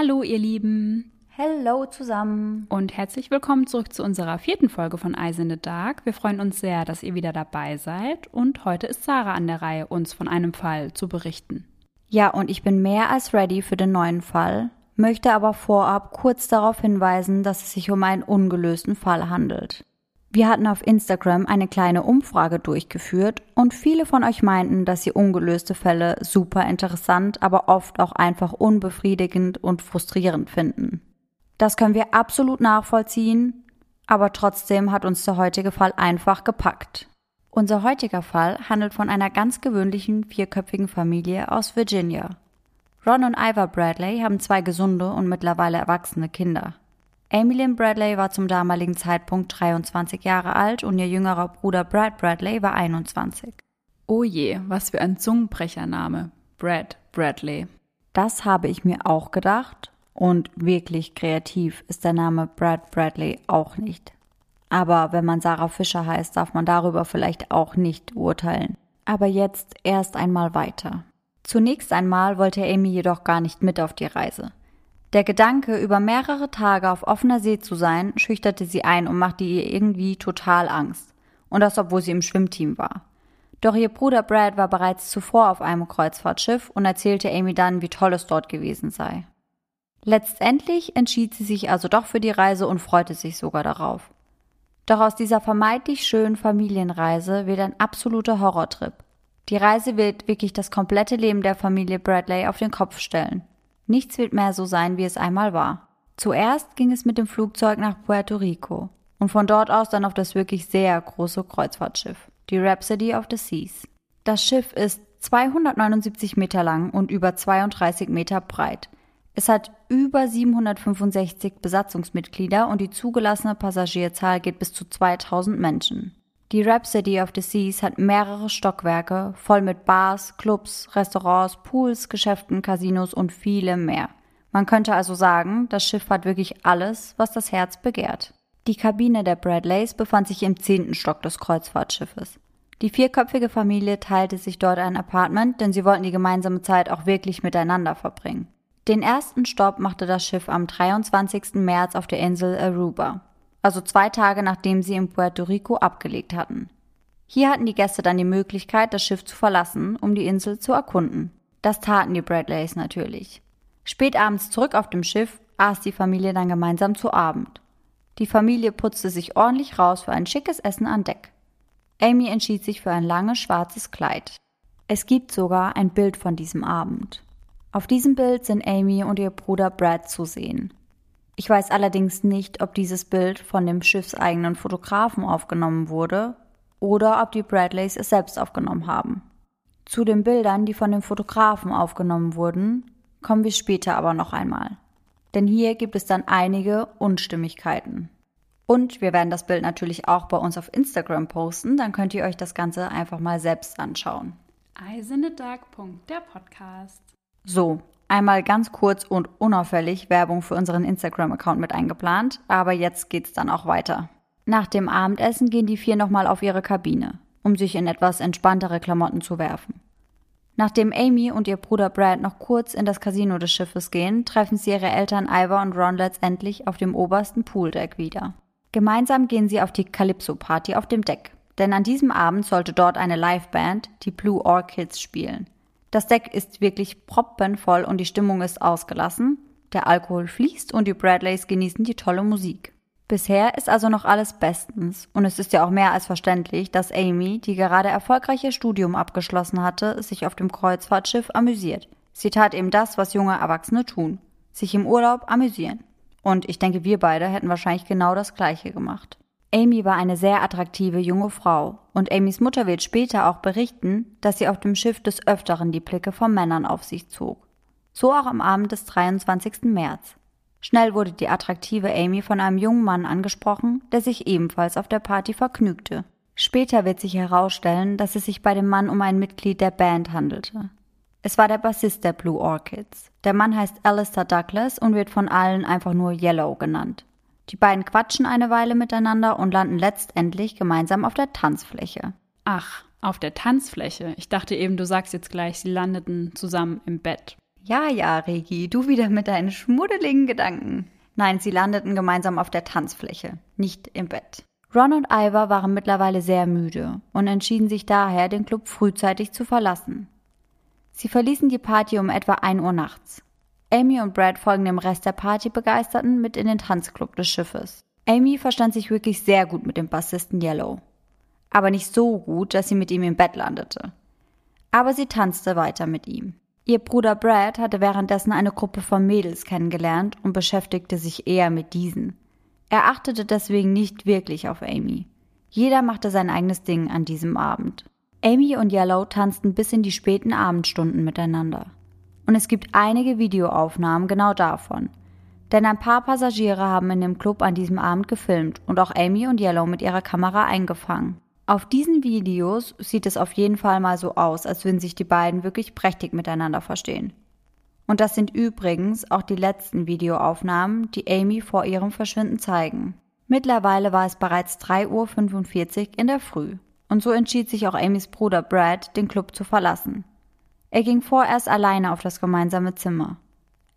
Hallo ihr Lieben Hello zusammen. und herzlich willkommen zurück zu unserer vierten Folge von Eyes in the Dark. Wir freuen uns sehr, dass ihr wieder dabei seid und heute ist Sarah an der Reihe, uns von einem Fall zu berichten. Ja, und ich bin mehr als ready für den neuen Fall, möchte aber vorab kurz darauf hinweisen, dass es sich um einen ungelösten Fall handelt. Wir hatten auf Instagram eine kleine Umfrage durchgeführt und viele von euch meinten, dass sie ungelöste Fälle super interessant, aber oft auch einfach unbefriedigend und frustrierend finden. Das können wir absolut nachvollziehen, aber trotzdem hat uns der heutige Fall einfach gepackt. Unser heutiger Fall handelt von einer ganz gewöhnlichen vierköpfigen Familie aus Virginia. Ron und Ivor Bradley haben zwei gesunde und mittlerweile erwachsene Kinder. Lynn Bradley war zum damaligen Zeitpunkt 23 Jahre alt und ihr jüngerer Bruder Brad Bradley war 21. Oh je, was für ein Zungenbrechername. Brad Bradley. Das habe ich mir auch gedacht und wirklich kreativ ist der Name Brad Bradley auch nicht. Aber wenn man Sarah Fischer heißt, darf man darüber vielleicht auch nicht urteilen. Aber jetzt erst einmal weiter. Zunächst einmal wollte Amy jedoch gar nicht mit auf die Reise. Der Gedanke, über mehrere Tage auf offener See zu sein, schüchterte sie ein und machte ihr irgendwie total Angst. Und das, obwohl sie im Schwimmteam war. Doch ihr Bruder Brad war bereits zuvor auf einem Kreuzfahrtschiff und erzählte Amy dann, wie toll es dort gewesen sei. Letztendlich entschied sie sich also doch für die Reise und freute sich sogar darauf. Doch aus dieser vermeintlich schönen Familienreise wird ein absoluter Horrortrip. Die Reise wird wirklich das komplette Leben der Familie Bradley auf den Kopf stellen. Nichts wird mehr so sein, wie es einmal war. Zuerst ging es mit dem Flugzeug nach Puerto Rico und von dort aus dann auf das wirklich sehr große Kreuzfahrtschiff, die Rhapsody of the Seas. Das Schiff ist 279 Meter lang und über 32 Meter breit. Es hat über 765 Besatzungsmitglieder und die zugelassene Passagierzahl geht bis zu 2000 Menschen. Die Rhapsody of the Seas hat mehrere Stockwerke, voll mit Bars, Clubs, Restaurants, Pools, Geschäften, Casinos und vielem mehr. Man könnte also sagen, das Schiff hat wirklich alles, was das Herz begehrt. Die Kabine der Bradleys befand sich im zehnten Stock des Kreuzfahrtschiffes. Die vierköpfige Familie teilte sich dort ein Apartment, denn sie wollten die gemeinsame Zeit auch wirklich miteinander verbringen. Den ersten Stopp machte das Schiff am 23. März auf der Insel Aruba, also zwei Tage nachdem sie in Puerto Rico abgelegt hatten. Hier hatten die Gäste dann die Möglichkeit, das Schiff zu verlassen, um die Insel zu erkunden. Das taten die Bradleys natürlich. Spät abends zurück auf dem Schiff aß die Familie dann gemeinsam zu Abend. Die Familie putzte sich ordentlich raus für ein schickes Essen an Deck. Amy entschied sich für ein langes schwarzes Kleid. Es gibt sogar ein Bild von diesem Abend. Auf diesem Bild sind Amy und ihr Bruder Brad zu sehen. Ich weiß allerdings nicht, ob dieses Bild von dem schiffseigenen Fotografen aufgenommen wurde oder ob die Bradleys es selbst aufgenommen haben. Zu den Bildern, die von dem Fotografen aufgenommen wurden, kommen wir später aber noch einmal. Denn hier gibt es dann einige Unstimmigkeiten. Und wir werden das Bild natürlich auch bei uns auf Instagram posten, dann könnt ihr euch das Ganze einfach mal selbst anschauen. Eyes in the Dark. Der Podcast. So, einmal ganz kurz und unauffällig Werbung für unseren Instagram-Account mit eingeplant, aber jetzt geht's dann auch weiter. Nach dem Abendessen gehen die vier nochmal auf ihre Kabine, um sich in etwas entspanntere Klamotten zu werfen. Nachdem Amy und ihr Bruder Brad noch kurz in das Casino des Schiffes gehen, treffen sie ihre Eltern Ivor und Ron letztendlich auf dem obersten Pooldeck wieder. Gemeinsam gehen sie auf die Calypso-Party auf dem Deck, denn an diesem Abend sollte dort eine Liveband, die Blue Orchids, spielen. Das Deck ist wirklich proppenvoll und die Stimmung ist ausgelassen, der Alkohol fließt und die Bradleys genießen die tolle Musik. Bisher ist also noch alles bestens und es ist ja auch mehr als verständlich, dass Amy, die gerade erfolgreich ihr Studium abgeschlossen hatte, sich auf dem Kreuzfahrtschiff amüsiert. Sie tat eben das, was junge Erwachsene tun. Sich im Urlaub amüsieren. Und ich denke, wir beide hätten wahrscheinlich genau das Gleiche gemacht. Amy war eine sehr attraktive junge Frau und Amys Mutter wird später auch berichten, dass sie auf dem Schiff des Öfteren die Blicke von Männern auf sich zog. So auch am Abend des 23. März. Schnell wurde die attraktive Amy von einem jungen Mann angesprochen, der sich ebenfalls auf der Party vergnügte. Später wird sich herausstellen, dass es sich bei dem Mann um ein Mitglied der Band handelte. Es war der Bassist der Blue Orchids. Der Mann heißt Alistair Douglas und wird von allen einfach nur Yellow genannt. Die beiden quatschen eine Weile miteinander und landen letztendlich gemeinsam auf der Tanzfläche. Ach, auf der Tanzfläche. Ich dachte eben, du sagst jetzt gleich, sie landeten zusammen im Bett. Ja, ja, Regi, du wieder mit deinen schmuddeligen Gedanken. Nein, sie landeten gemeinsam auf der Tanzfläche, nicht im Bett. Ron und Ivor waren mittlerweile sehr müde und entschieden sich daher, den Club frühzeitig zu verlassen. Sie verließen die Party um etwa 1 Uhr nachts. Amy und Brad folgen dem Rest der Partybegeisterten mit in den Tanzclub des Schiffes. Amy verstand sich wirklich sehr gut mit dem Bassisten Yellow. Aber nicht so gut, dass sie mit ihm im Bett landete. Aber sie tanzte weiter mit ihm. Ihr Bruder Brad hatte währenddessen eine Gruppe von Mädels kennengelernt und beschäftigte sich eher mit diesen. Er achtete deswegen nicht wirklich auf Amy. Jeder machte sein eigenes Ding an diesem Abend. Amy und Yellow tanzten bis in die späten Abendstunden miteinander. Und es gibt einige Videoaufnahmen genau davon. Denn ein paar Passagiere haben in dem Club an diesem Abend gefilmt und auch Amy und Yellow mit ihrer Kamera eingefangen. Auf diesen Videos sieht es auf jeden Fall mal so aus, als würden sich die beiden wirklich prächtig miteinander verstehen. Und das sind übrigens auch die letzten Videoaufnahmen, die Amy vor ihrem Verschwinden zeigen. Mittlerweile war es bereits 3.45 Uhr in der Früh. Und so entschied sich auch Amys Bruder Brad, den Club zu verlassen. Er ging vorerst alleine auf das gemeinsame Zimmer.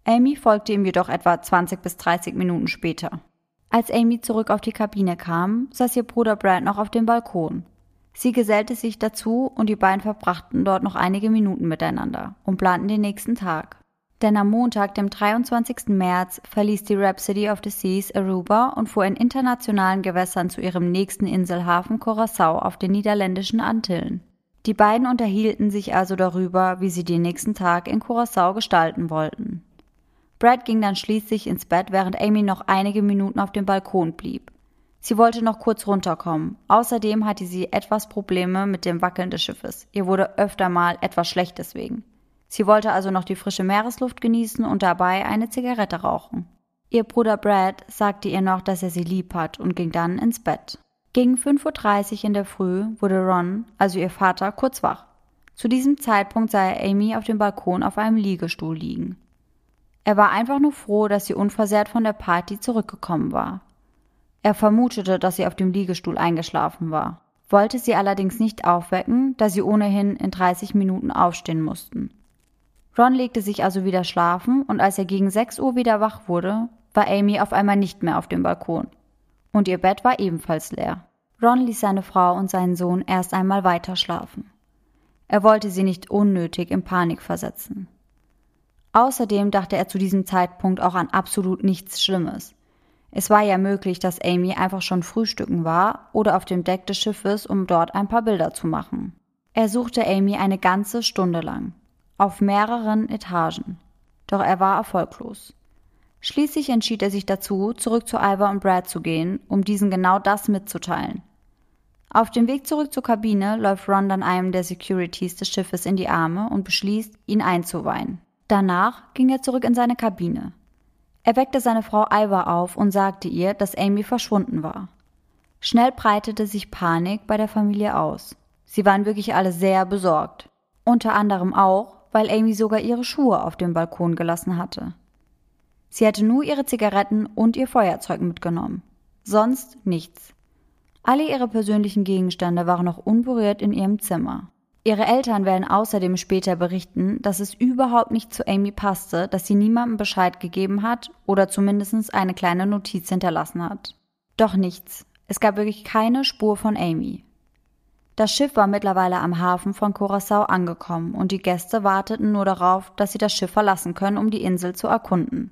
Amy folgte ihm jedoch etwa 20 bis 30 Minuten später. Als Amy zurück auf die Kabine kam, saß ihr Bruder Brad noch auf dem Balkon. Sie gesellte sich dazu und die beiden verbrachten dort noch einige Minuten miteinander und planten den nächsten Tag. Denn am Montag, dem 23. März, verließ die Rhapsody of the Seas Aruba und fuhr in internationalen Gewässern zu ihrem nächsten Inselhafen Curaçao auf den niederländischen Antillen. Die beiden unterhielten sich also darüber, wie sie den nächsten Tag in Curaçao gestalten wollten. Brad ging dann schließlich ins Bett, während Amy noch einige Minuten auf dem Balkon blieb. Sie wollte noch kurz runterkommen. Außerdem hatte sie etwas Probleme mit dem Wackeln des Schiffes. Ihr wurde öfter mal etwas schlecht deswegen. Sie wollte also noch die frische Meeresluft genießen und dabei eine Zigarette rauchen. Ihr Bruder Brad sagte ihr noch, dass er sie lieb hat und ging dann ins Bett. Gegen 5.30 Uhr in der Früh wurde Ron, also ihr Vater, kurz wach. Zu diesem Zeitpunkt sah er Amy auf dem Balkon auf einem Liegestuhl liegen. Er war einfach nur froh, dass sie unversehrt von der Party zurückgekommen war. Er vermutete, dass sie auf dem Liegestuhl eingeschlafen war, wollte sie allerdings nicht aufwecken, da sie ohnehin in 30 Minuten aufstehen mussten. Ron legte sich also wieder schlafen und als er gegen 6 Uhr wieder wach wurde, war Amy auf einmal nicht mehr auf dem Balkon. Und ihr Bett war ebenfalls leer. Ron ließ seine Frau und seinen Sohn erst einmal weiter schlafen. Er wollte sie nicht unnötig in Panik versetzen. Außerdem dachte er zu diesem Zeitpunkt auch an absolut nichts Schlimmes. Es war ja möglich, dass Amy einfach schon frühstücken war oder auf dem Deck des Schiffes, um dort ein paar Bilder zu machen. Er suchte Amy eine ganze Stunde lang, auf mehreren Etagen, doch er war erfolglos. Schließlich entschied er sich dazu, zurück zu Ivor und Brad zu gehen, um diesen genau das mitzuteilen. Auf dem Weg zurück zur Kabine läuft Ron dann einem der Securities des Schiffes in die Arme und beschließt, ihn einzuweihen. Danach ging er zurück in seine Kabine. Er weckte seine Frau Ivor auf und sagte ihr, dass Amy verschwunden war. Schnell breitete sich Panik bei der Familie aus. Sie waren wirklich alle sehr besorgt. Unter anderem auch, weil Amy sogar ihre Schuhe auf dem Balkon gelassen hatte. Sie hatte nur ihre Zigaretten und ihr Feuerzeug mitgenommen. Sonst nichts. Alle ihre persönlichen Gegenstände waren noch unberührt in ihrem Zimmer. Ihre Eltern werden außerdem später berichten, dass es überhaupt nicht zu Amy passte, dass sie niemandem Bescheid gegeben hat oder zumindest eine kleine Notiz hinterlassen hat. Doch nichts. Es gab wirklich keine Spur von Amy. Das Schiff war mittlerweile am Hafen von Curacao angekommen und die Gäste warteten nur darauf, dass sie das Schiff verlassen können, um die Insel zu erkunden.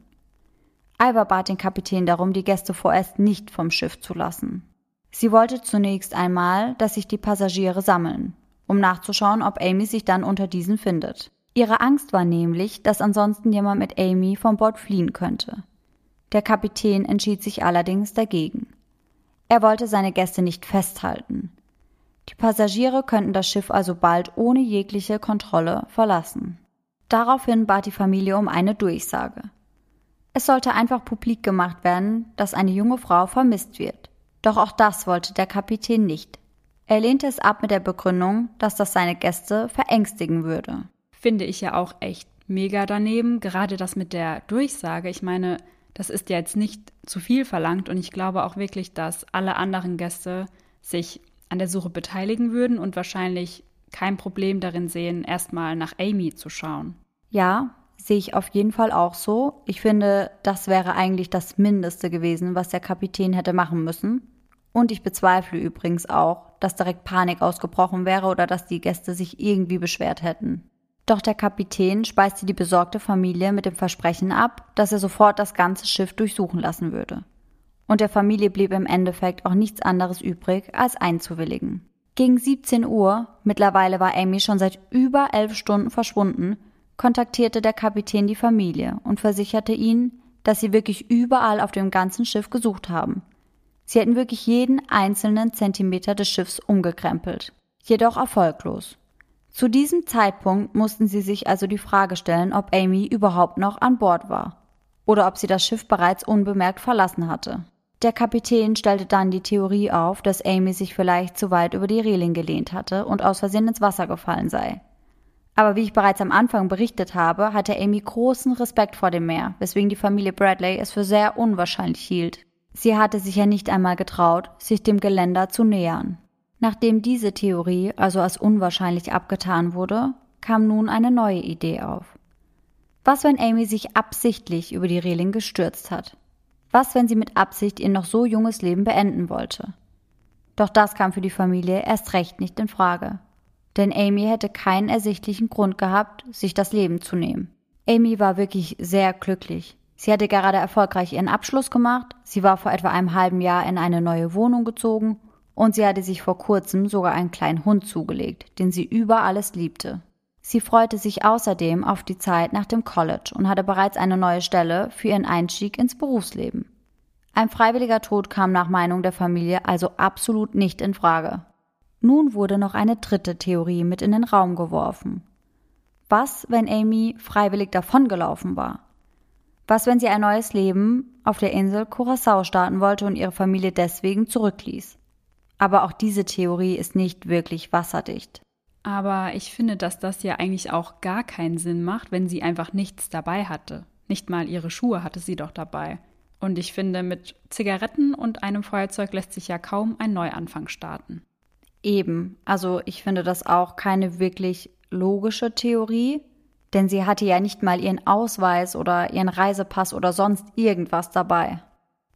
Ivor bat den Kapitän darum, die Gäste vorerst nicht vom Schiff zu lassen. Sie wollte zunächst einmal, dass sich die Passagiere sammeln, um nachzuschauen, ob Amy sich dann unter diesen findet. Ihre Angst war nämlich, dass ansonsten jemand mit Amy vom Bord fliehen könnte. Der Kapitän entschied sich allerdings dagegen. Er wollte seine Gäste nicht festhalten. Die Passagiere könnten das Schiff also bald ohne jegliche Kontrolle verlassen. Daraufhin bat die Familie um eine Durchsage. Es sollte einfach publik gemacht werden, dass eine junge Frau vermisst wird. Doch auch das wollte der Kapitän nicht. Er lehnte es ab mit der Begründung, dass das seine Gäste verängstigen würde. Finde ich ja auch echt mega daneben, gerade das mit der Durchsage. Ich meine, das ist ja jetzt nicht zu viel verlangt und ich glaube auch wirklich, dass alle anderen Gäste sich an der Suche beteiligen würden und wahrscheinlich kein Problem darin sehen, erstmal nach Amy zu schauen. Ja, sehe ich auf jeden Fall auch so. Ich finde, das wäre eigentlich das Mindeste gewesen, was der Kapitän hätte machen müssen. Und ich bezweifle übrigens auch, dass direkt Panik ausgebrochen wäre oder dass die Gäste sich irgendwie beschwert hätten. Doch der Kapitän speiste die besorgte Familie mit dem Versprechen ab, dass er sofort das ganze Schiff durchsuchen lassen würde. Und der Familie blieb im Endeffekt auch nichts anderes übrig, als einzuwilligen. Gegen 17 Uhr, mittlerweile war Amy schon seit über elf Stunden verschwunden, kontaktierte der Kapitän die Familie und versicherte ihnen, dass sie wirklich überall auf dem ganzen Schiff gesucht haben. Sie hätten wirklich jeden einzelnen Zentimeter des Schiffs umgekrempelt. Jedoch erfolglos. Zu diesem Zeitpunkt mussten sie sich also die Frage stellen, ob Amy überhaupt noch an Bord war oder ob sie das Schiff bereits unbemerkt verlassen hatte. Der Kapitän stellte dann die Theorie auf, dass Amy sich vielleicht zu weit über die Reling gelehnt hatte und aus Versehen ins Wasser gefallen sei. Aber wie ich bereits am Anfang berichtet habe, hatte Amy großen Respekt vor dem Meer, weswegen die Familie Bradley es für sehr unwahrscheinlich hielt. Sie hatte sich ja nicht einmal getraut, sich dem Geländer zu nähern. Nachdem diese Theorie also als unwahrscheinlich abgetan wurde, kam nun eine neue Idee auf. Was, wenn Amy sich absichtlich über die Reling gestürzt hat? Was, wenn sie mit Absicht ihr noch so junges Leben beenden wollte? Doch das kam für die Familie erst recht nicht in Frage denn Amy hätte keinen ersichtlichen Grund gehabt, sich das Leben zu nehmen. Amy war wirklich sehr glücklich. Sie hatte gerade erfolgreich ihren Abschluss gemacht, sie war vor etwa einem halben Jahr in eine neue Wohnung gezogen und sie hatte sich vor kurzem sogar einen kleinen Hund zugelegt, den sie über alles liebte. Sie freute sich außerdem auf die Zeit nach dem College und hatte bereits eine neue Stelle für ihren Einstieg ins Berufsleben. Ein freiwilliger Tod kam nach Meinung der Familie also absolut nicht in Frage. Nun wurde noch eine dritte Theorie mit in den Raum geworfen. Was, wenn Amy freiwillig davongelaufen war? Was, wenn sie ein neues Leben auf der Insel Curacao starten wollte und ihre Familie deswegen zurückließ? Aber auch diese Theorie ist nicht wirklich wasserdicht. Aber ich finde, dass das ja eigentlich auch gar keinen Sinn macht, wenn sie einfach nichts dabei hatte. Nicht mal ihre Schuhe hatte sie doch dabei. Und ich finde, mit Zigaretten und einem Feuerzeug lässt sich ja kaum ein Neuanfang starten. Eben, also ich finde das auch keine wirklich logische Theorie, denn sie hatte ja nicht mal ihren Ausweis oder ihren Reisepass oder sonst irgendwas dabei.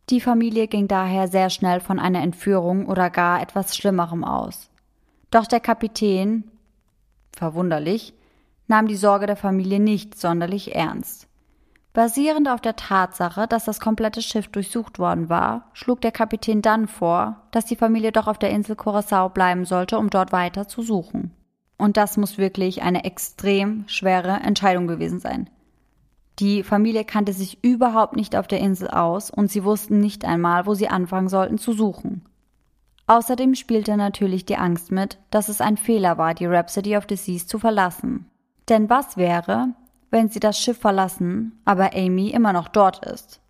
Die Familie ging daher sehr schnell von einer Entführung oder gar etwas Schlimmerem aus. Doch der Kapitän, verwunderlich, nahm die Sorge der Familie nicht sonderlich ernst. Basierend auf der Tatsache, dass das komplette Schiff durchsucht worden war, schlug der Kapitän dann vor, dass die Familie doch auf der Insel Curacao bleiben sollte, um dort weiter zu suchen. Und das muss wirklich eine extrem schwere Entscheidung gewesen sein. Die Familie kannte sich überhaupt nicht auf der Insel aus und sie wussten nicht einmal, wo sie anfangen sollten zu suchen. Außerdem spielte natürlich die Angst mit, dass es ein Fehler war, die Rhapsody of the Seas zu verlassen. Denn was wäre, wenn sie das Schiff verlassen, aber Amy immer noch dort ist.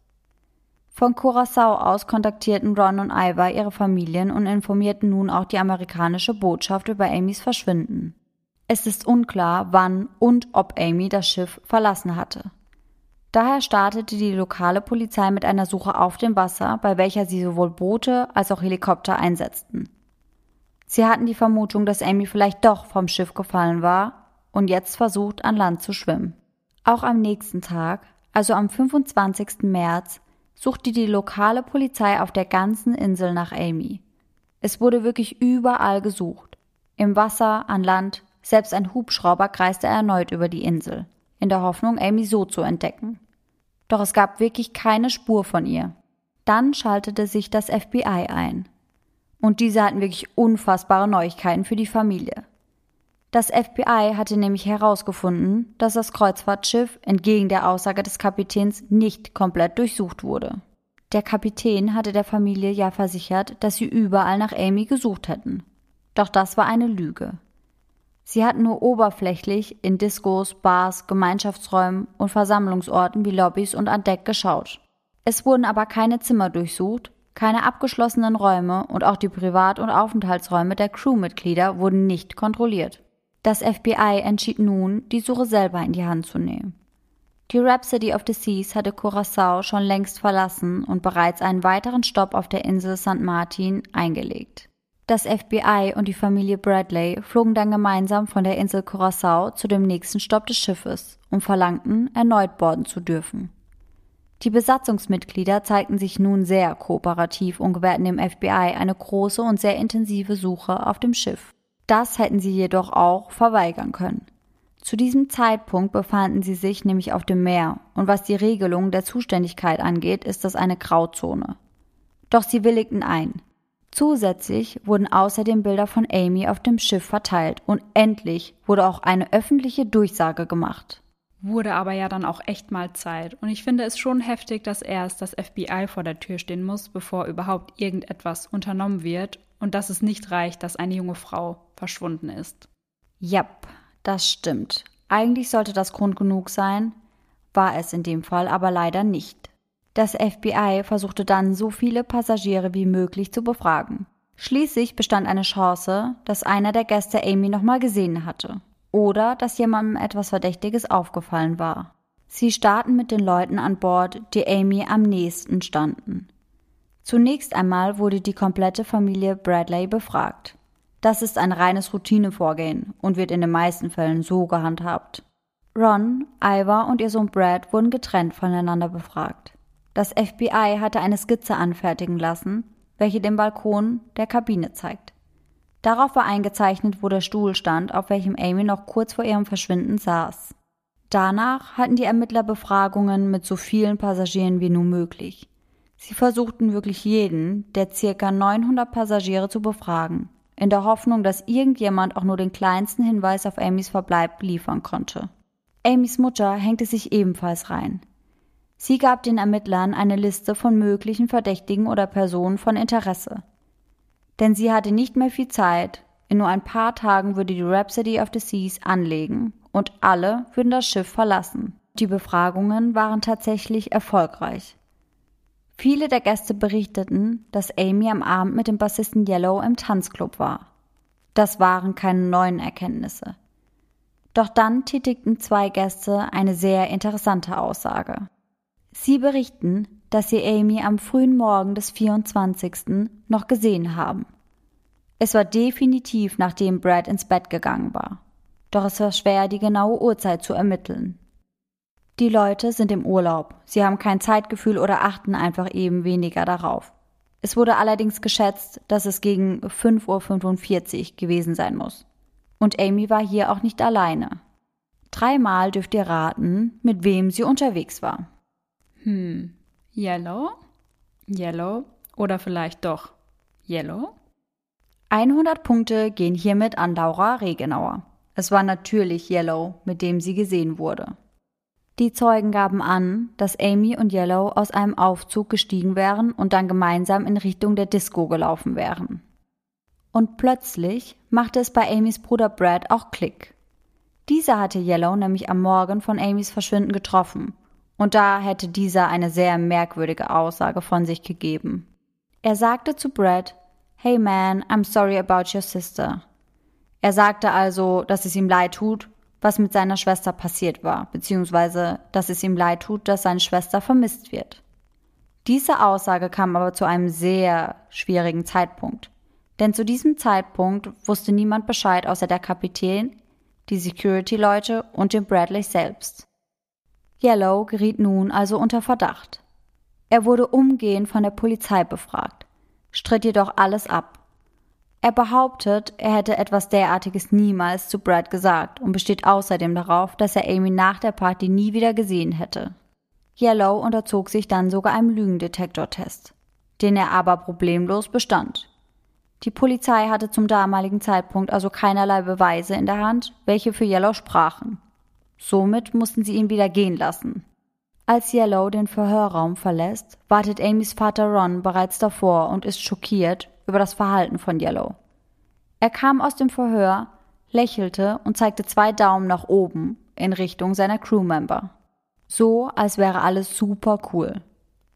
Von Curacao aus kontaktierten Ron und Iva ihre Familien und informierten nun auch die amerikanische Botschaft über Amys Verschwinden. Es ist unklar, wann und ob Amy das Schiff verlassen hatte. Daher startete die lokale Polizei mit einer Suche auf dem Wasser, bei welcher sie sowohl Boote als auch Helikopter einsetzten. Sie hatten die Vermutung, dass Amy vielleicht doch vom Schiff gefallen war und jetzt versucht, an Land zu schwimmen. Auch am nächsten Tag, also am 25. März, suchte die lokale Polizei auf der ganzen Insel nach Amy. Es wurde wirklich überall gesucht. Im Wasser, an Land, selbst ein Hubschrauber kreiste erneut über die Insel, in der Hoffnung, Amy so zu entdecken. Doch es gab wirklich keine Spur von ihr. Dann schaltete sich das FBI ein. Und diese hatten wirklich unfassbare Neuigkeiten für die Familie. Das FBI hatte nämlich herausgefunden, dass das Kreuzfahrtschiff entgegen der Aussage des Kapitäns nicht komplett durchsucht wurde. Der Kapitän hatte der Familie ja versichert, dass sie überall nach Amy gesucht hätten. Doch das war eine Lüge. Sie hatten nur oberflächlich in Diskos, Bars, Gemeinschaftsräumen und Versammlungsorten wie Lobbys und an Deck geschaut. Es wurden aber keine Zimmer durchsucht, keine abgeschlossenen Räume und auch die Privat- und Aufenthaltsräume der Crewmitglieder wurden nicht kontrolliert. Das FBI entschied nun, die Suche selber in die Hand zu nehmen. Die Rhapsody of the Seas hatte Curacao schon längst verlassen und bereits einen weiteren Stopp auf der Insel St. Martin eingelegt. Das FBI und die Familie Bradley flogen dann gemeinsam von der Insel Curacao zu dem nächsten Stopp des Schiffes und verlangten, erneut borden zu dürfen. Die Besatzungsmitglieder zeigten sich nun sehr kooperativ und gewährten dem FBI eine große und sehr intensive Suche auf dem Schiff. Das hätten sie jedoch auch verweigern können. Zu diesem Zeitpunkt befanden sie sich nämlich auf dem Meer, und was die Regelung der Zuständigkeit angeht, ist das eine Grauzone. Doch sie willigten ein. Zusätzlich wurden außerdem Bilder von Amy auf dem Schiff verteilt und endlich wurde auch eine öffentliche Durchsage gemacht. Wurde aber ja dann auch echt mal Zeit. Und ich finde es schon heftig, dass erst das FBI vor der Tür stehen muss, bevor überhaupt irgendetwas unternommen wird und dass es nicht reicht, dass eine junge Frau verschwunden ist. Jap, das stimmt. Eigentlich sollte das Grund genug sein, war es in dem Fall aber leider nicht. Das FBI versuchte dann so viele Passagiere wie möglich zu befragen. Schließlich bestand eine Chance, dass einer der Gäste Amy nochmal gesehen hatte oder dass jemandem etwas Verdächtiges aufgefallen war. Sie starten mit den Leuten an Bord, die Amy am nächsten standen. Zunächst einmal wurde die komplette Familie Bradley befragt. Das ist ein reines Routinevorgehen und wird in den meisten Fällen so gehandhabt. Ron, Iva und ihr Sohn Brad wurden getrennt voneinander befragt. Das FBI hatte eine Skizze anfertigen lassen, welche den Balkon der Kabine zeigt. Darauf war eingezeichnet, wo der Stuhl stand, auf welchem Amy noch kurz vor ihrem Verschwinden saß. Danach hatten die Ermittler Befragungen mit so vielen Passagieren wie nur möglich. Sie versuchten wirklich jeden der circa 900 Passagiere zu befragen, in der Hoffnung, dass irgendjemand auch nur den kleinsten Hinweis auf Amys Verbleib liefern konnte. Amys Mutter hängte sich ebenfalls rein. Sie gab den Ermittlern eine Liste von möglichen Verdächtigen oder Personen von Interesse denn sie hatte nicht mehr viel Zeit. In nur ein paar Tagen würde die Rhapsody of the Seas anlegen und alle würden das Schiff verlassen. Die Befragungen waren tatsächlich erfolgreich. Viele der Gäste berichteten, dass Amy am Abend mit dem Bassisten Yellow im Tanzclub war. Das waren keine neuen Erkenntnisse. Doch dann tätigten zwei Gäste eine sehr interessante Aussage. Sie berichten, dass sie Amy am frühen Morgen des 24. noch gesehen haben. Es war definitiv nachdem Brad ins Bett gegangen war. Doch es war schwer, die genaue Uhrzeit zu ermitteln. Die Leute sind im Urlaub, sie haben kein Zeitgefühl oder achten einfach eben weniger darauf. Es wurde allerdings geschätzt, dass es gegen 5.45 Uhr gewesen sein muss. Und Amy war hier auch nicht alleine. Dreimal dürft ihr raten, mit wem sie unterwegs war. Hm, Yellow? Yellow? Oder vielleicht doch Yellow? 100 Punkte gehen hiermit an Laura Regenauer. Es war natürlich Yellow, mit dem sie gesehen wurde. Die Zeugen gaben an, dass Amy und Yellow aus einem Aufzug gestiegen wären und dann gemeinsam in Richtung der Disco gelaufen wären. Und plötzlich machte es bei Amys Bruder Brad auch Klick. Dieser hatte Yellow nämlich am Morgen von Amys Verschwinden getroffen und da hätte dieser eine sehr merkwürdige Aussage von sich gegeben. Er sagte zu Brad, Hey man, I'm sorry about your sister. Er sagte also, dass es ihm leid tut, was mit seiner Schwester passiert war, beziehungsweise, dass es ihm leid tut, dass seine Schwester vermisst wird. Diese Aussage kam aber zu einem sehr schwierigen Zeitpunkt. Denn zu diesem Zeitpunkt wusste niemand Bescheid außer der Kapitän, die Security-Leute und dem Bradley selbst. Yellow geriet nun also unter Verdacht. Er wurde umgehend von der Polizei befragt, stritt jedoch alles ab. Er behauptet, er hätte etwas derartiges niemals zu Brad gesagt und besteht außerdem darauf, dass er Amy nach der Party nie wieder gesehen hätte. Yellow unterzog sich dann sogar einem Lügendetektortest, den er aber problemlos bestand. Die Polizei hatte zum damaligen Zeitpunkt also keinerlei Beweise in der Hand, welche für Yellow sprachen. Somit mussten sie ihn wieder gehen lassen. Als Yellow den Verhörraum verlässt, wartet Amys Vater Ron bereits davor und ist schockiert über das Verhalten von Yellow. Er kam aus dem Verhör, lächelte und zeigte zwei Daumen nach oben in Richtung seiner Crewmember. So, als wäre alles super cool.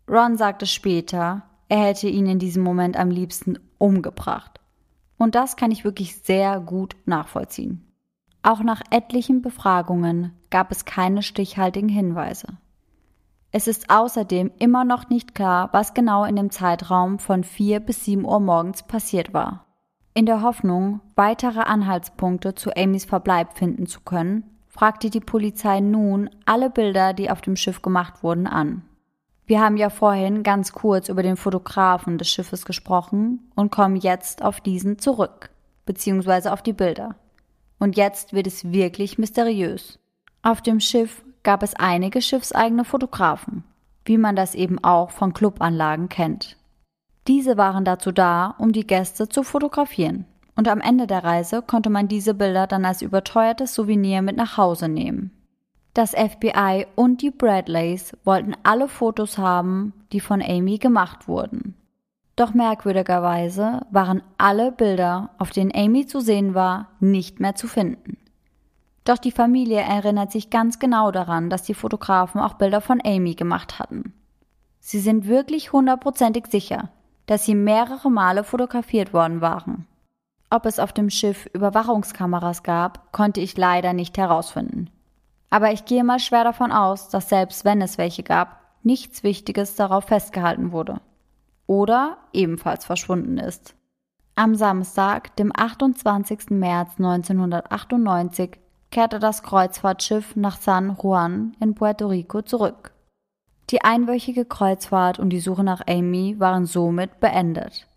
Ron sagte später, er hätte ihn in diesem Moment am liebsten umgebracht. Und das kann ich wirklich sehr gut nachvollziehen. Auch nach etlichen Befragungen gab es keine stichhaltigen Hinweise. Es ist außerdem immer noch nicht klar, was genau in dem Zeitraum von 4 bis 7 Uhr morgens passiert war. In der Hoffnung, weitere Anhaltspunkte zu Amys Verbleib finden zu können, fragte die Polizei nun alle Bilder, die auf dem Schiff gemacht wurden, an. Wir haben ja vorhin ganz kurz über den Fotografen des Schiffes gesprochen und kommen jetzt auf diesen zurück, beziehungsweise auf die Bilder. Und jetzt wird es wirklich mysteriös. Auf dem Schiff gab es einige schiffseigene Fotografen, wie man das eben auch von Clubanlagen kennt. Diese waren dazu da, um die Gäste zu fotografieren. Und am Ende der Reise konnte man diese Bilder dann als überteuertes Souvenir mit nach Hause nehmen. Das FBI und die Bradleys wollten alle Fotos haben, die von Amy gemacht wurden. Doch merkwürdigerweise waren alle Bilder, auf denen Amy zu sehen war, nicht mehr zu finden. Doch die Familie erinnert sich ganz genau daran, dass die Fotografen auch Bilder von Amy gemacht hatten. Sie sind wirklich hundertprozentig sicher, dass sie mehrere Male fotografiert worden waren. Ob es auf dem Schiff Überwachungskameras gab, konnte ich leider nicht herausfinden. Aber ich gehe mal schwer davon aus, dass selbst wenn es welche gab, nichts Wichtiges darauf festgehalten wurde oder ebenfalls verschwunden ist. Am Samstag, dem 28. März 1998, kehrte das Kreuzfahrtschiff nach San Juan in Puerto Rico zurück. Die einwöchige Kreuzfahrt und die Suche nach Amy waren somit beendet.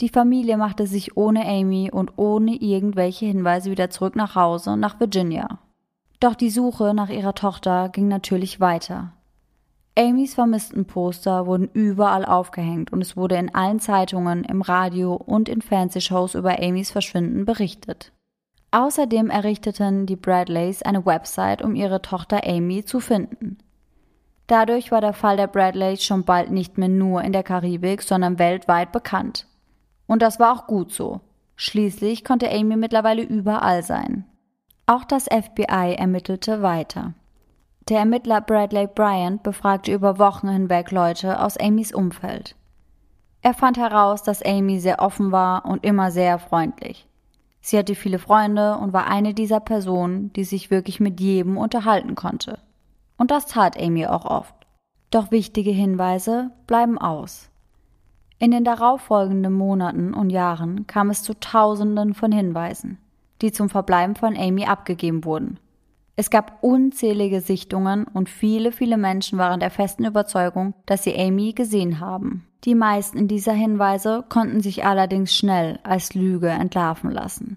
Die Familie machte sich ohne Amy und ohne irgendwelche Hinweise wieder zurück nach Hause nach Virginia. Doch die Suche nach ihrer Tochter ging natürlich weiter. Amys vermissten Poster wurden überall aufgehängt und es wurde in allen Zeitungen, im Radio und in Fernsehshows über Amys Verschwinden berichtet. Außerdem errichteten die Bradleys eine Website, um ihre Tochter Amy zu finden. Dadurch war der Fall der Bradleys schon bald nicht mehr nur in der Karibik, sondern weltweit bekannt. Und das war auch gut so. Schließlich konnte Amy mittlerweile überall sein. Auch das FBI ermittelte weiter. Der Ermittler Bradley Bryant befragte über Wochen hinweg Leute aus Amys Umfeld. Er fand heraus, dass Amy sehr offen war und immer sehr freundlich. Sie hatte viele Freunde und war eine dieser Personen, die sich wirklich mit jedem unterhalten konnte. Und das tat Amy auch oft. Doch wichtige Hinweise bleiben aus. In den darauffolgenden Monaten und Jahren kam es zu Tausenden von Hinweisen, die zum Verbleiben von Amy abgegeben wurden. Es gab unzählige Sichtungen und viele, viele Menschen waren der festen Überzeugung, dass sie Amy gesehen haben. Die meisten dieser Hinweise konnten sich allerdings schnell als Lüge entlarven lassen.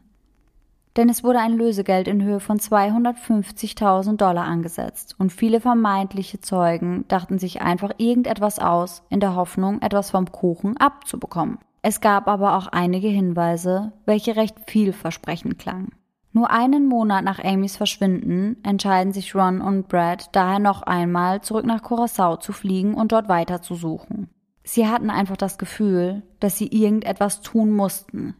Denn es wurde ein Lösegeld in Höhe von 250.000 Dollar angesetzt und viele vermeintliche Zeugen dachten sich einfach irgendetwas aus, in der Hoffnung, etwas vom Kuchen abzubekommen. Es gab aber auch einige Hinweise, welche recht vielversprechend klangen. Nur einen Monat nach Amys Verschwinden entscheiden sich Ron und Brad daher noch einmal zurück nach Curacao zu fliegen und dort weiter zu suchen. Sie hatten einfach das Gefühl, dass sie irgendetwas tun mussten.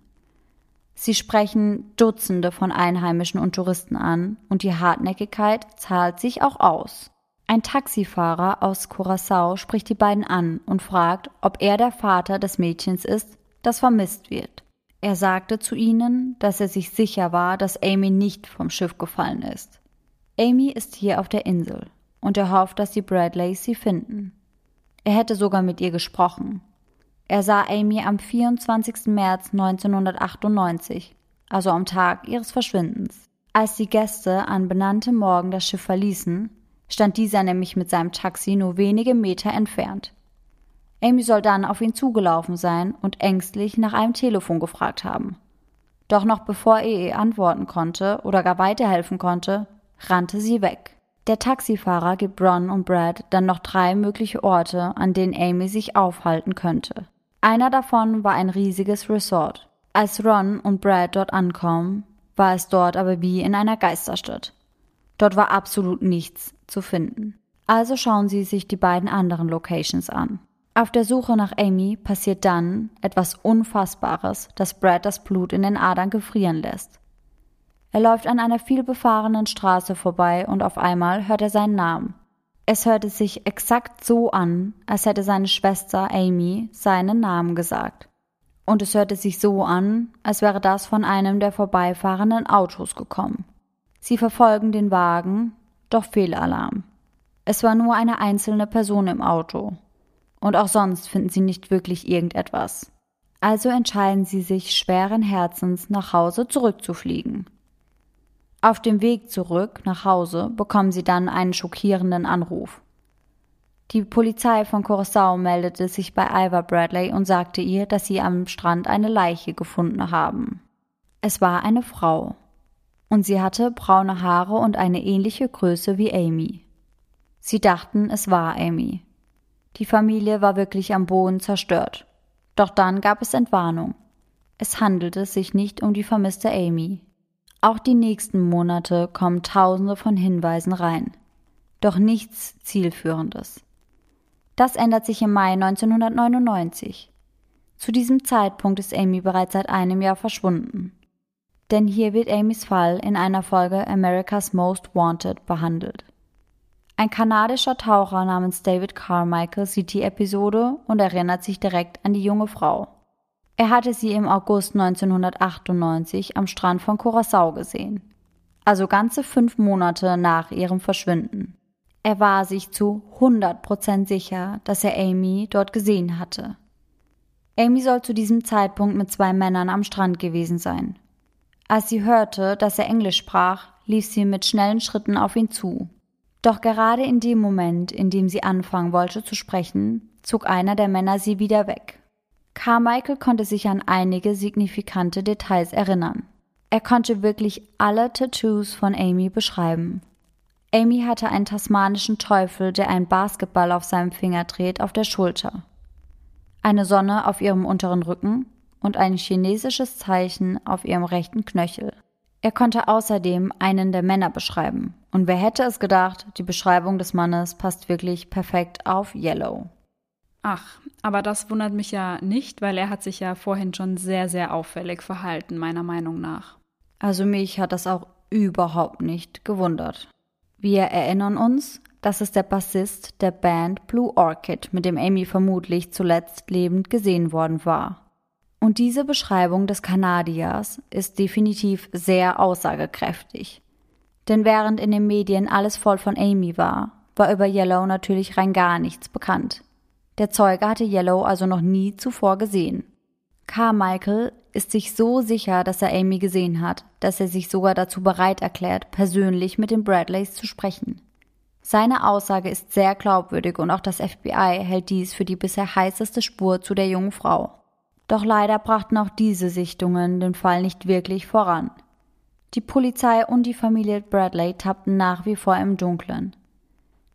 Sie sprechen Dutzende von Einheimischen und Touristen an und die Hartnäckigkeit zahlt sich auch aus. Ein Taxifahrer aus Curacao spricht die beiden an und fragt, ob er der Vater des Mädchens ist, das vermisst wird. Er sagte zu ihnen, dass er sich sicher war, dass Amy nicht vom Schiff gefallen ist. Amy ist hier auf der Insel und er hofft, dass die Bradleys sie finden. Er hätte sogar mit ihr gesprochen. Er sah Amy am 24. März 1998, also am Tag ihres Verschwindens. Als die Gäste an benanntem Morgen das Schiff verließen, stand dieser nämlich mit seinem Taxi nur wenige Meter entfernt. Amy soll dann auf ihn zugelaufen sein und ängstlich nach einem Telefon gefragt haben. Doch noch bevor er ihr antworten konnte oder gar weiterhelfen konnte, rannte sie weg. Der Taxifahrer gibt Ron und Brad dann noch drei mögliche Orte, an denen Amy sich aufhalten könnte. Einer davon war ein riesiges Resort. Als Ron und Brad dort ankommen, war es dort aber wie in einer Geisterstadt. Dort war absolut nichts zu finden. Also schauen sie sich die beiden anderen Locations an. Auf der Suche nach Amy passiert dann etwas Unfassbares, das Brad das Blut in den Adern gefrieren lässt. Er läuft an einer vielbefahrenen Straße vorbei und auf einmal hört er seinen Namen. Es hörte sich exakt so an, als hätte seine Schwester Amy seinen Namen gesagt. Und es hörte sich so an, als wäre das von einem der vorbeifahrenden Autos gekommen. Sie verfolgen den Wagen, doch Fehlalarm. Es war nur eine einzelne Person im Auto, und auch sonst finden sie nicht wirklich irgendetwas. Also entscheiden sie sich schweren Herzens, nach Hause zurückzufliegen. Auf dem Weg zurück nach Hause bekommen sie dann einen schockierenden Anruf. Die Polizei von Curacao meldete sich bei Iva Bradley und sagte ihr, dass sie am Strand eine Leiche gefunden haben. Es war eine Frau. Und sie hatte braune Haare und eine ähnliche Größe wie Amy. Sie dachten, es war Amy. Die Familie war wirklich am Boden zerstört. Doch dann gab es Entwarnung. Es handelte sich nicht um die vermisste Amy. Auch die nächsten Monate kommen Tausende von Hinweisen rein. Doch nichts Zielführendes. Das ändert sich im Mai 1999. Zu diesem Zeitpunkt ist Amy bereits seit einem Jahr verschwunden. Denn hier wird Amys Fall in einer Folge America's Most Wanted behandelt. Ein kanadischer Taucher namens David Carmichael sieht die Episode und erinnert sich direkt an die junge Frau. Er hatte sie im August 1998 am Strand von Curacao gesehen, also ganze fünf Monate nach ihrem Verschwinden. Er war sich zu 100% sicher, dass er Amy dort gesehen hatte. Amy soll zu diesem Zeitpunkt mit zwei Männern am Strand gewesen sein. Als sie hörte, dass er Englisch sprach, lief sie mit schnellen Schritten auf ihn zu. Doch gerade in dem Moment, in dem sie anfangen wollte zu sprechen, zog einer der Männer sie wieder weg. Carmichael konnte sich an einige signifikante Details erinnern. Er konnte wirklich alle Tattoos von Amy beschreiben. Amy hatte einen tasmanischen Teufel, der einen Basketball auf seinem Finger dreht, auf der Schulter. Eine Sonne auf ihrem unteren Rücken und ein chinesisches Zeichen auf ihrem rechten Knöchel. Er konnte außerdem einen der Männer beschreiben. Und wer hätte es gedacht, die Beschreibung des Mannes passt wirklich perfekt auf Yellow. Ach, aber das wundert mich ja nicht, weil er hat sich ja vorhin schon sehr, sehr auffällig verhalten, meiner Meinung nach. Also mich hat das auch überhaupt nicht gewundert. Wir erinnern uns, das ist der Bassist der Band Blue Orchid, mit dem Amy vermutlich zuletzt lebend gesehen worden war. Und diese Beschreibung des Kanadiers ist definitiv sehr aussagekräftig. Denn während in den Medien alles voll von Amy war, war über Yellow natürlich rein gar nichts bekannt. Der Zeuge hatte Yellow also noch nie zuvor gesehen. Carmichael ist sich so sicher, dass er Amy gesehen hat, dass er sich sogar dazu bereit erklärt, persönlich mit den Bradleys zu sprechen. Seine Aussage ist sehr glaubwürdig und auch das FBI hält dies für die bisher heißeste Spur zu der jungen Frau. Doch leider brachten auch diese Sichtungen den Fall nicht wirklich voran. Die Polizei und die Familie Bradley tappten nach wie vor im Dunkeln.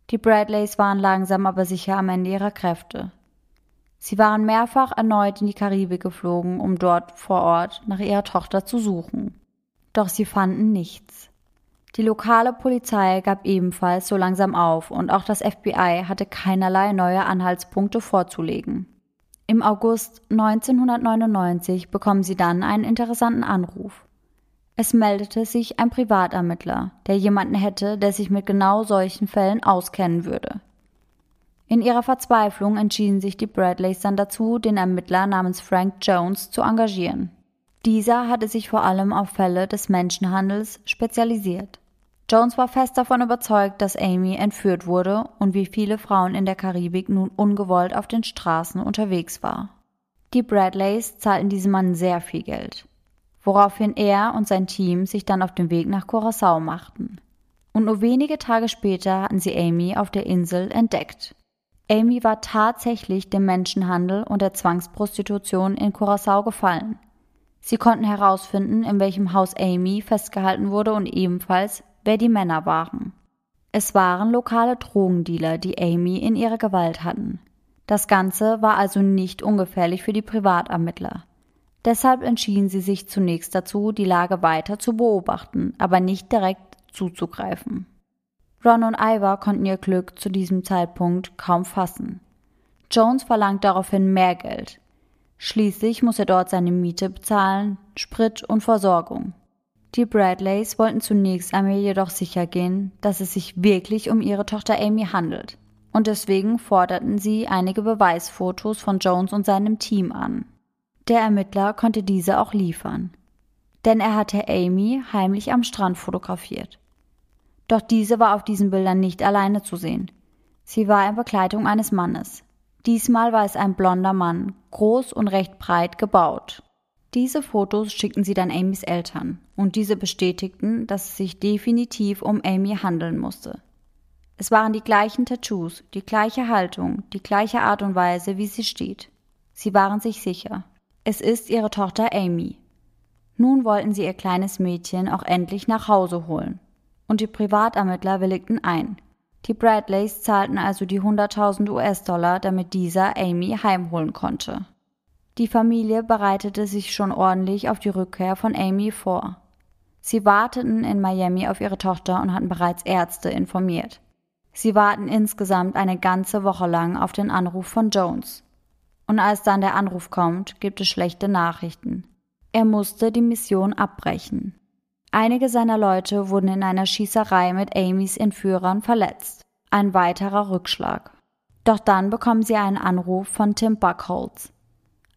Die Bradleys waren langsam aber sicher am Ende ihrer Kräfte. Sie waren mehrfach erneut in die Karibik geflogen, um dort vor Ort nach ihrer Tochter zu suchen. Doch sie fanden nichts. Die lokale Polizei gab ebenfalls so langsam auf und auch das FBI hatte keinerlei neue Anhaltspunkte vorzulegen. Im August 1999 bekommen sie dann einen interessanten Anruf. Es meldete sich ein Privatermittler, der jemanden hätte, der sich mit genau solchen Fällen auskennen würde. In ihrer Verzweiflung entschieden sich die Bradleys dann dazu, den Ermittler namens Frank Jones zu engagieren. Dieser hatte sich vor allem auf Fälle des Menschenhandels spezialisiert. Jones war fest davon überzeugt, dass Amy entführt wurde und wie viele Frauen in der Karibik nun ungewollt auf den Straßen unterwegs war. Die Bradleys zahlten diesem Mann sehr viel Geld, woraufhin er und sein Team sich dann auf den Weg nach Curacao machten. Und nur wenige Tage später hatten sie Amy auf der Insel entdeckt. Amy war tatsächlich dem Menschenhandel und der Zwangsprostitution in Curacao gefallen. Sie konnten herausfinden, in welchem Haus Amy festgehalten wurde und ebenfalls, wer die Männer waren. Es waren lokale Drogendealer, die Amy in ihrer Gewalt hatten. Das Ganze war also nicht ungefährlich für die Privatermittler. Deshalb entschieden sie sich zunächst dazu, die Lage weiter zu beobachten, aber nicht direkt zuzugreifen. Ron und Ivar konnten ihr Glück zu diesem Zeitpunkt kaum fassen. Jones verlangt daraufhin mehr Geld. Schließlich muss er dort seine Miete bezahlen, Sprit und Versorgung. Die Bradleys wollten zunächst einmal jedoch sicher gehen, dass es sich wirklich um ihre Tochter Amy handelt. Und deswegen forderten sie einige Beweisfotos von Jones und seinem Team an. Der Ermittler konnte diese auch liefern. Denn er hatte Amy heimlich am Strand fotografiert. Doch diese war auf diesen Bildern nicht alleine zu sehen. Sie war in Begleitung eines Mannes. Diesmal war es ein blonder Mann, groß und recht breit gebaut. Diese Fotos schickten sie dann Amys Eltern und diese bestätigten, dass es sich definitiv um Amy handeln musste. Es waren die gleichen Tattoos, die gleiche Haltung, die gleiche Art und Weise, wie sie steht. Sie waren sich sicher. Es ist ihre Tochter Amy. Nun wollten sie ihr kleines Mädchen auch endlich nach Hause holen. Und die Privatermittler willigten ein. Die Bradleys zahlten also die 100.000 US-Dollar, damit dieser Amy heimholen konnte. Die Familie bereitete sich schon ordentlich auf die Rückkehr von Amy vor. Sie warteten in Miami auf ihre Tochter und hatten bereits Ärzte informiert. Sie warten insgesamt eine ganze Woche lang auf den Anruf von Jones. Und als dann der Anruf kommt, gibt es schlechte Nachrichten. Er musste die Mission abbrechen. Einige seiner Leute wurden in einer Schießerei mit Amys Entführern verletzt. Ein weiterer Rückschlag. Doch dann bekommen sie einen Anruf von Tim Buckholz,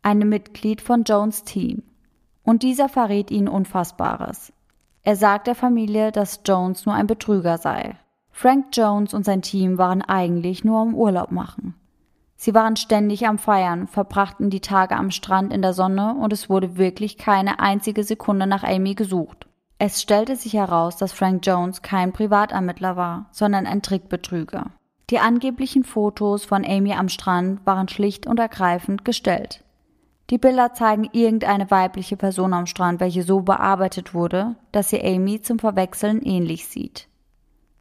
einem Mitglied von Jones Team. Und dieser verrät ihnen Unfassbares. Er sagt der Familie, dass Jones nur ein Betrüger sei. Frank Jones und sein Team waren eigentlich nur am Urlaub machen. Sie waren ständig am Feiern, verbrachten die Tage am Strand in der Sonne und es wurde wirklich keine einzige Sekunde nach Amy gesucht. Es stellte sich heraus, dass Frank Jones kein Privatermittler war, sondern ein Trickbetrüger. Die angeblichen Fotos von Amy am Strand waren schlicht und ergreifend gestellt. Die Bilder zeigen irgendeine weibliche Person am Strand, welche so bearbeitet wurde, dass sie Amy zum Verwechseln ähnlich sieht.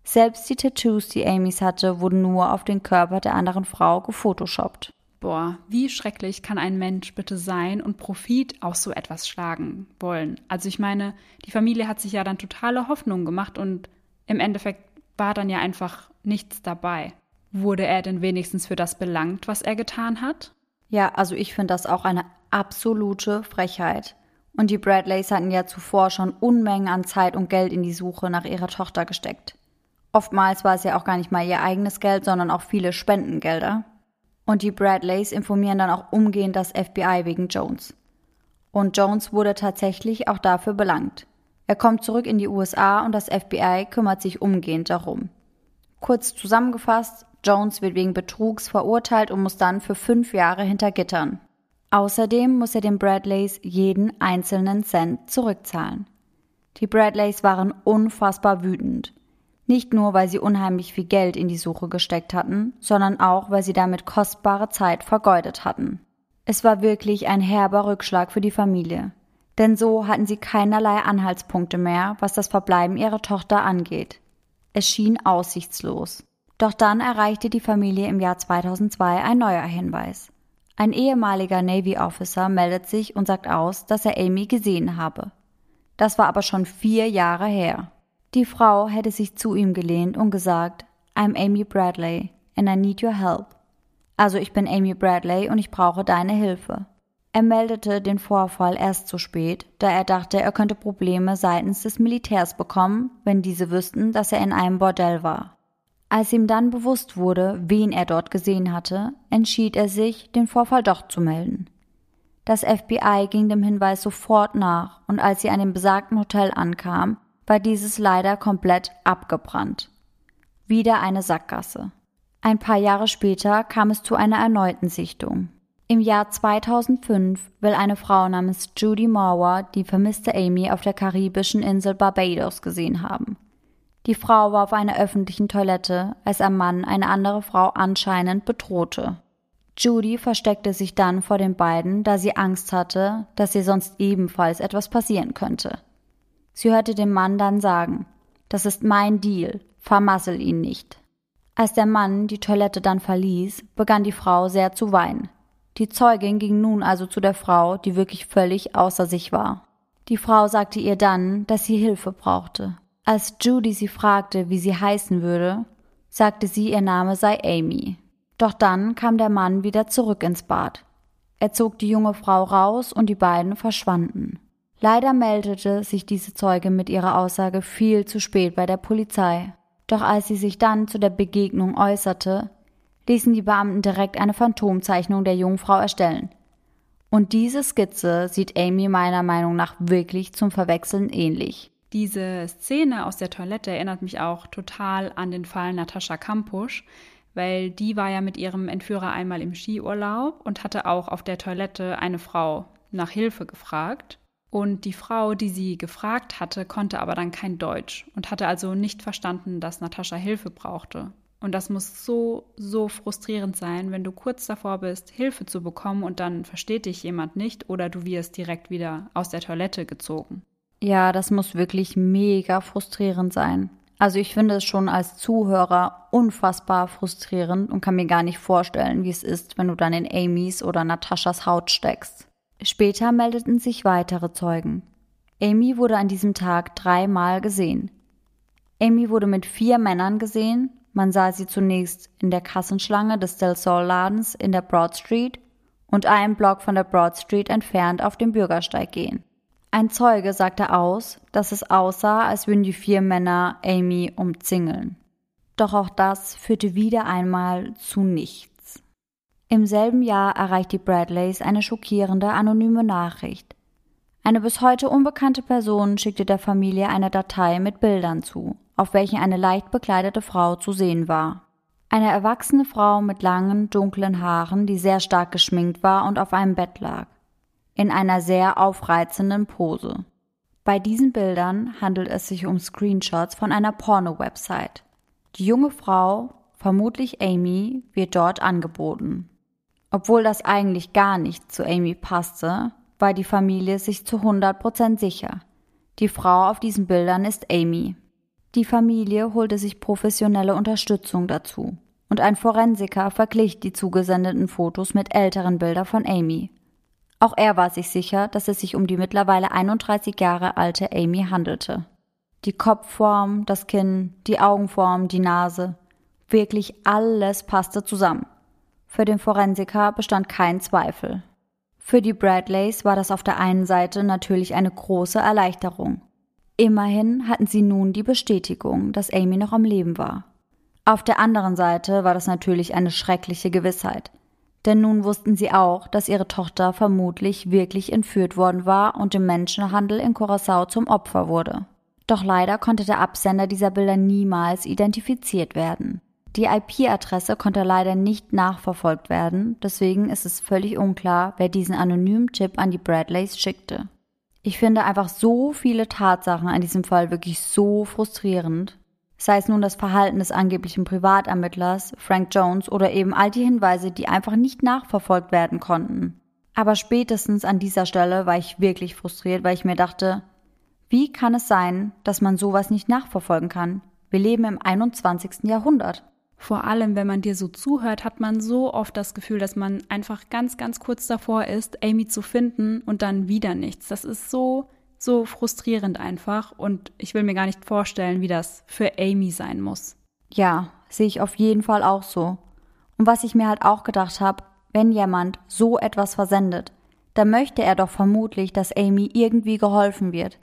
Selbst die Tattoos, die Amys hatte, wurden nur auf den Körper der anderen Frau gefotoshoppt. Boah, wie schrecklich kann ein Mensch bitte sein und Profit aus so etwas schlagen wollen? Also ich meine, die Familie hat sich ja dann totale Hoffnung gemacht und im Endeffekt war dann ja einfach nichts dabei. Wurde er denn wenigstens für das belangt, was er getan hat? Ja, also ich finde das auch eine absolute Frechheit. Und die Bradleys hatten ja zuvor schon Unmengen an Zeit und Geld in die Suche nach ihrer Tochter gesteckt. Oftmals war es ja auch gar nicht mal ihr eigenes Geld, sondern auch viele Spendengelder. Und die Bradleys informieren dann auch umgehend das FBI wegen Jones. Und Jones wurde tatsächlich auch dafür belangt. Er kommt zurück in die USA und das FBI kümmert sich umgehend darum. Kurz zusammengefasst, Jones wird wegen Betrugs verurteilt und muss dann für fünf Jahre hinter Gittern. Außerdem muss er den Bradleys jeden einzelnen Cent zurückzahlen. Die Bradleys waren unfassbar wütend. Nicht nur, weil sie unheimlich viel Geld in die Suche gesteckt hatten, sondern auch, weil sie damit kostbare Zeit vergeudet hatten. Es war wirklich ein herber Rückschlag für die Familie. Denn so hatten sie keinerlei Anhaltspunkte mehr, was das Verbleiben ihrer Tochter angeht. Es schien aussichtslos. Doch dann erreichte die Familie im Jahr 2002 ein neuer Hinweis. Ein ehemaliger Navy Officer meldet sich und sagt aus, dass er Amy gesehen habe. Das war aber schon vier Jahre her. Die Frau hätte sich zu ihm gelehnt und gesagt, I'm Amy Bradley and I need your help. Also ich bin Amy Bradley und ich brauche deine Hilfe. Er meldete den Vorfall erst zu spät, da er dachte, er könnte Probleme seitens des Militärs bekommen, wenn diese wüssten, dass er in einem Bordell war. Als ihm dann bewusst wurde, wen er dort gesehen hatte, entschied er sich, den Vorfall doch zu melden. Das FBI ging dem Hinweis sofort nach und als sie an dem besagten Hotel ankam, war dieses leider komplett abgebrannt. Wieder eine Sackgasse. Ein paar Jahre später kam es zu einer erneuten Sichtung. Im Jahr 2005 will eine Frau namens Judy Mauer die vermisste Amy auf der karibischen Insel Barbados gesehen haben. Die Frau war auf einer öffentlichen Toilette, als ein Mann eine andere Frau anscheinend bedrohte. Judy versteckte sich dann vor den beiden, da sie Angst hatte, dass ihr sonst ebenfalls etwas passieren könnte. Sie hörte den Mann dann sagen, das ist mein Deal, vermassel ihn nicht. Als der Mann die Toilette dann verließ, begann die Frau sehr zu weinen. Die Zeugin ging nun also zu der Frau, die wirklich völlig außer sich war. Die Frau sagte ihr dann, dass sie Hilfe brauchte. Als Judy sie fragte, wie sie heißen würde, sagte sie, ihr Name sei Amy. Doch dann kam der Mann wieder zurück ins Bad. Er zog die junge Frau raus und die beiden verschwanden. Leider meldete sich diese Zeuge mit ihrer Aussage viel zu spät bei der Polizei. Doch als sie sich dann zu der Begegnung äußerte, ließen die Beamten direkt eine Phantomzeichnung der Jungfrau erstellen. Und diese Skizze sieht Amy meiner Meinung nach wirklich zum Verwechseln ähnlich. Diese Szene aus der Toilette erinnert mich auch total an den Fall Natascha Kampusch, weil die war ja mit ihrem Entführer einmal im Skiurlaub und hatte auch auf der Toilette eine Frau nach Hilfe gefragt. Und die Frau, die sie gefragt hatte, konnte aber dann kein Deutsch und hatte also nicht verstanden, dass Natascha Hilfe brauchte. Und das muss so, so frustrierend sein, wenn du kurz davor bist, Hilfe zu bekommen und dann versteht dich jemand nicht oder du wirst direkt wieder aus der Toilette gezogen. Ja, das muss wirklich mega frustrierend sein. Also ich finde es schon als Zuhörer unfassbar frustrierend und kann mir gar nicht vorstellen, wie es ist, wenn du dann in Amys oder Nataschas Haut steckst. Später meldeten sich weitere Zeugen. Amy wurde an diesem Tag dreimal gesehen. Amy wurde mit vier Männern gesehen. Man sah sie zunächst in der Kassenschlange des Del Sol Ladens in der Broad Street und einen Block von der Broad Street entfernt auf dem Bürgersteig gehen. Ein Zeuge sagte aus, dass es aussah, als würden die vier Männer Amy umzingeln. Doch auch das führte wieder einmal zu nichts. Im selben Jahr erreicht die Bradleys eine schockierende anonyme Nachricht. Eine bis heute unbekannte Person schickte der Familie eine Datei mit Bildern zu, auf welchen eine leicht bekleidete Frau zu sehen war. Eine erwachsene Frau mit langen, dunklen Haaren, die sehr stark geschminkt war und auf einem Bett lag. In einer sehr aufreizenden Pose. Bei diesen Bildern handelt es sich um Screenshots von einer Porno-Website. Die junge Frau, vermutlich Amy, wird dort angeboten. Obwohl das eigentlich gar nicht zu Amy passte, war die Familie sich zu 100% sicher. Die Frau auf diesen Bildern ist Amy. Die Familie holte sich professionelle Unterstützung dazu und ein Forensiker verglich die zugesendeten Fotos mit älteren Bildern von Amy. Auch er war sich sicher, dass es sich um die mittlerweile 31 Jahre alte Amy handelte. Die Kopfform, das Kinn, die Augenform, die Nase, wirklich alles passte zusammen. Für den Forensiker bestand kein Zweifel. Für die Bradleys war das auf der einen Seite natürlich eine große Erleichterung. Immerhin hatten sie nun die Bestätigung, dass Amy noch am Leben war. Auf der anderen Seite war das natürlich eine schreckliche Gewissheit. Denn nun wussten sie auch, dass ihre Tochter vermutlich wirklich entführt worden war und im Menschenhandel in Curacao zum Opfer wurde. Doch leider konnte der Absender dieser Bilder niemals identifiziert werden. Die IP-Adresse konnte leider nicht nachverfolgt werden, deswegen ist es völlig unklar, wer diesen anonymen Tipp an die Bradleys schickte. Ich finde einfach so viele Tatsachen an diesem Fall wirklich so frustrierend. Sei es nun das Verhalten des angeblichen Privatermittlers, Frank Jones, oder eben all die Hinweise, die einfach nicht nachverfolgt werden konnten. Aber spätestens an dieser Stelle war ich wirklich frustriert, weil ich mir dachte, wie kann es sein, dass man sowas nicht nachverfolgen kann? Wir leben im 21. Jahrhundert. Vor allem, wenn man dir so zuhört, hat man so oft das Gefühl, dass man einfach ganz, ganz kurz davor ist, Amy zu finden und dann wieder nichts. Das ist so, so frustrierend einfach und ich will mir gar nicht vorstellen, wie das für Amy sein muss. Ja, sehe ich auf jeden Fall auch so. Und was ich mir halt auch gedacht habe, wenn jemand so etwas versendet, dann möchte er doch vermutlich, dass Amy irgendwie geholfen wird.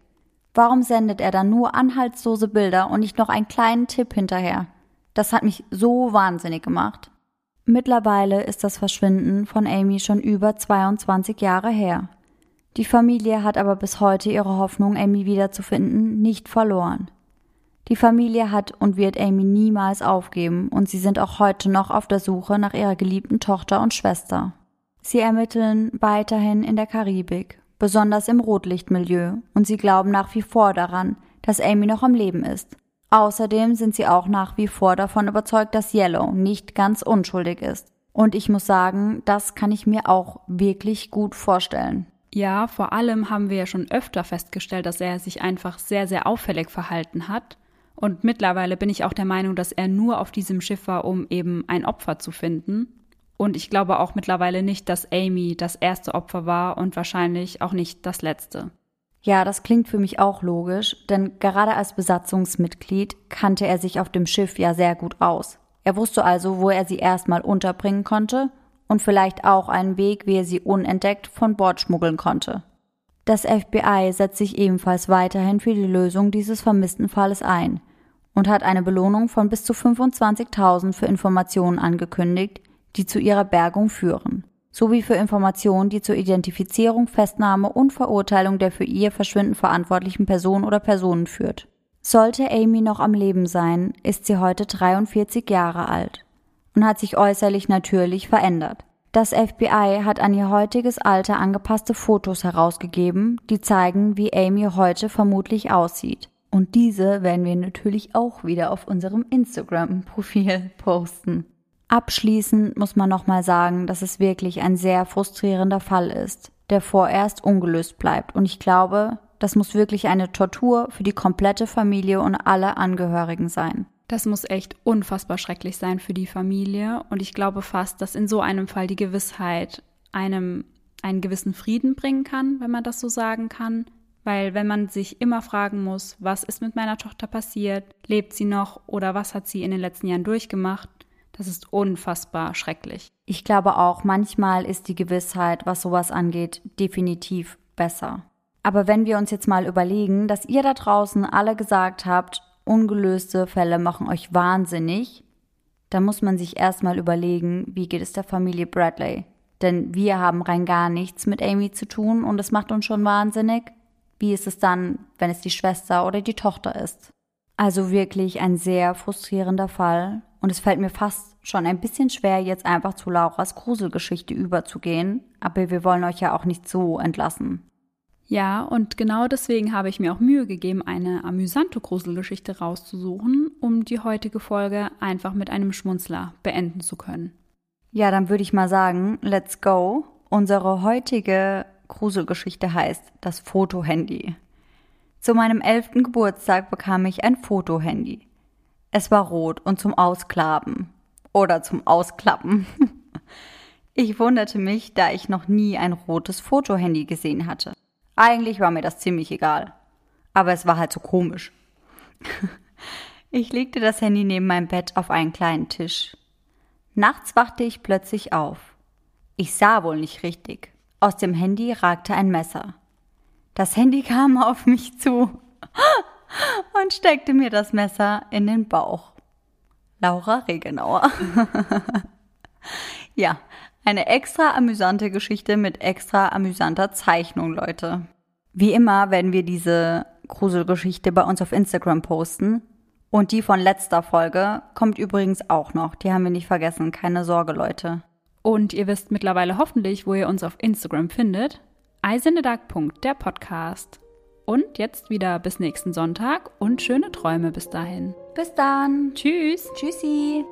Warum sendet er dann nur anhaltslose Bilder und nicht noch einen kleinen Tipp hinterher? Das hat mich so wahnsinnig gemacht. Mittlerweile ist das Verschwinden von Amy schon über 22 Jahre her. Die Familie hat aber bis heute ihre Hoffnung, Amy wiederzufinden, nicht verloren. Die Familie hat und wird Amy niemals aufgeben und sie sind auch heute noch auf der Suche nach ihrer geliebten Tochter und Schwester. Sie ermitteln weiterhin in der Karibik, besonders im Rotlichtmilieu, und sie glauben nach wie vor daran, dass Amy noch am Leben ist. Außerdem sind sie auch nach wie vor davon überzeugt, dass Yellow nicht ganz unschuldig ist. Und ich muss sagen, das kann ich mir auch wirklich gut vorstellen. Ja, vor allem haben wir ja schon öfter festgestellt, dass er sich einfach sehr, sehr auffällig verhalten hat. Und mittlerweile bin ich auch der Meinung, dass er nur auf diesem Schiff war, um eben ein Opfer zu finden. Und ich glaube auch mittlerweile nicht, dass Amy das erste Opfer war und wahrscheinlich auch nicht das letzte. Ja, das klingt für mich auch logisch, denn gerade als Besatzungsmitglied kannte er sich auf dem Schiff ja sehr gut aus. Er wusste also, wo er sie erstmal unterbringen konnte und vielleicht auch einen Weg, wie er sie unentdeckt von Bord schmuggeln konnte. Das FBI setzt sich ebenfalls weiterhin für die Lösung dieses vermissten Falles ein und hat eine Belohnung von bis zu 25.000 für Informationen angekündigt, die zu ihrer Bergung führen sowie für Informationen, die zur Identifizierung, Festnahme und Verurteilung der für ihr Verschwinden verantwortlichen Person oder Personen führt. Sollte Amy noch am Leben sein, ist sie heute 43 Jahre alt. und hat sich äußerlich natürlich verändert. Das FBI hat an ihr heutiges Alter angepasste Fotos herausgegeben, die zeigen, wie Amy heute vermutlich aussieht. Und diese werden wir natürlich auch wieder auf unserem Instagram-Profil posten. Abschließend muss man nochmal sagen, dass es wirklich ein sehr frustrierender Fall ist, der vorerst ungelöst bleibt. Und ich glaube, das muss wirklich eine Tortur für die komplette Familie und alle Angehörigen sein. Das muss echt unfassbar schrecklich sein für die Familie. Und ich glaube fast, dass in so einem Fall die Gewissheit einem einen gewissen Frieden bringen kann, wenn man das so sagen kann. Weil wenn man sich immer fragen muss, was ist mit meiner Tochter passiert, lebt sie noch oder was hat sie in den letzten Jahren durchgemacht, das ist unfassbar schrecklich. Ich glaube auch, manchmal ist die Gewissheit, was sowas angeht, definitiv besser. Aber wenn wir uns jetzt mal überlegen, dass ihr da draußen alle gesagt habt, ungelöste Fälle machen euch wahnsinnig, dann muss man sich erstmal überlegen, wie geht es der Familie Bradley? Denn wir haben rein gar nichts mit Amy zu tun und es macht uns schon wahnsinnig. Wie ist es dann, wenn es die Schwester oder die Tochter ist? Also wirklich ein sehr frustrierender Fall und es fällt mir fast schon ein bisschen schwer, jetzt einfach zu Lauras Gruselgeschichte überzugehen, aber wir wollen euch ja auch nicht so entlassen. Ja, und genau deswegen habe ich mir auch Mühe gegeben, eine amüsante Gruselgeschichte rauszusuchen, um die heutige Folge einfach mit einem Schmunzler beenden zu können. Ja, dann würde ich mal sagen, let's go. Unsere heutige Gruselgeschichte heißt das Fotohandy. Zu meinem elften Geburtstag bekam ich ein Fotohandy. Es war rot und zum Ausklappen. Oder zum Ausklappen. Ich wunderte mich, da ich noch nie ein rotes Fotohandy gesehen hatte. Eigentlich war mir das ziemlich egal. Aber es war halt so komisch. Ich legte das Handy neben meinem Bett auf einen kleinen Tisch. Nachts wachte ich plötzlich auf. Ich sah wohl nicht richtig. Aus dem Handy ragte ein Messer. Das Handy kam auf mich zu und steckte mir das Messer in den Bauch. Laura Regenauer. ja, eine extra amüsante Geschichte mit extra amüsanter Zeichnung, Leute. Wie immer werden wir diese Gruselgeschichte bei uns auf Instagram posten. Und die von letzter Folge kommt übrigens auch noch. Die haben wir nicht vergessen. Keine Sorge, Leute. Und ihr wisst mittlerweile hoffentlich, wo ihr uns auf Instagram findet. Eisendedag.der Podcast. Und jetzt wieder bis nächsten Sonntag und schöne Träume bis dahin. Bis dann. Tschüss. Tschüssi.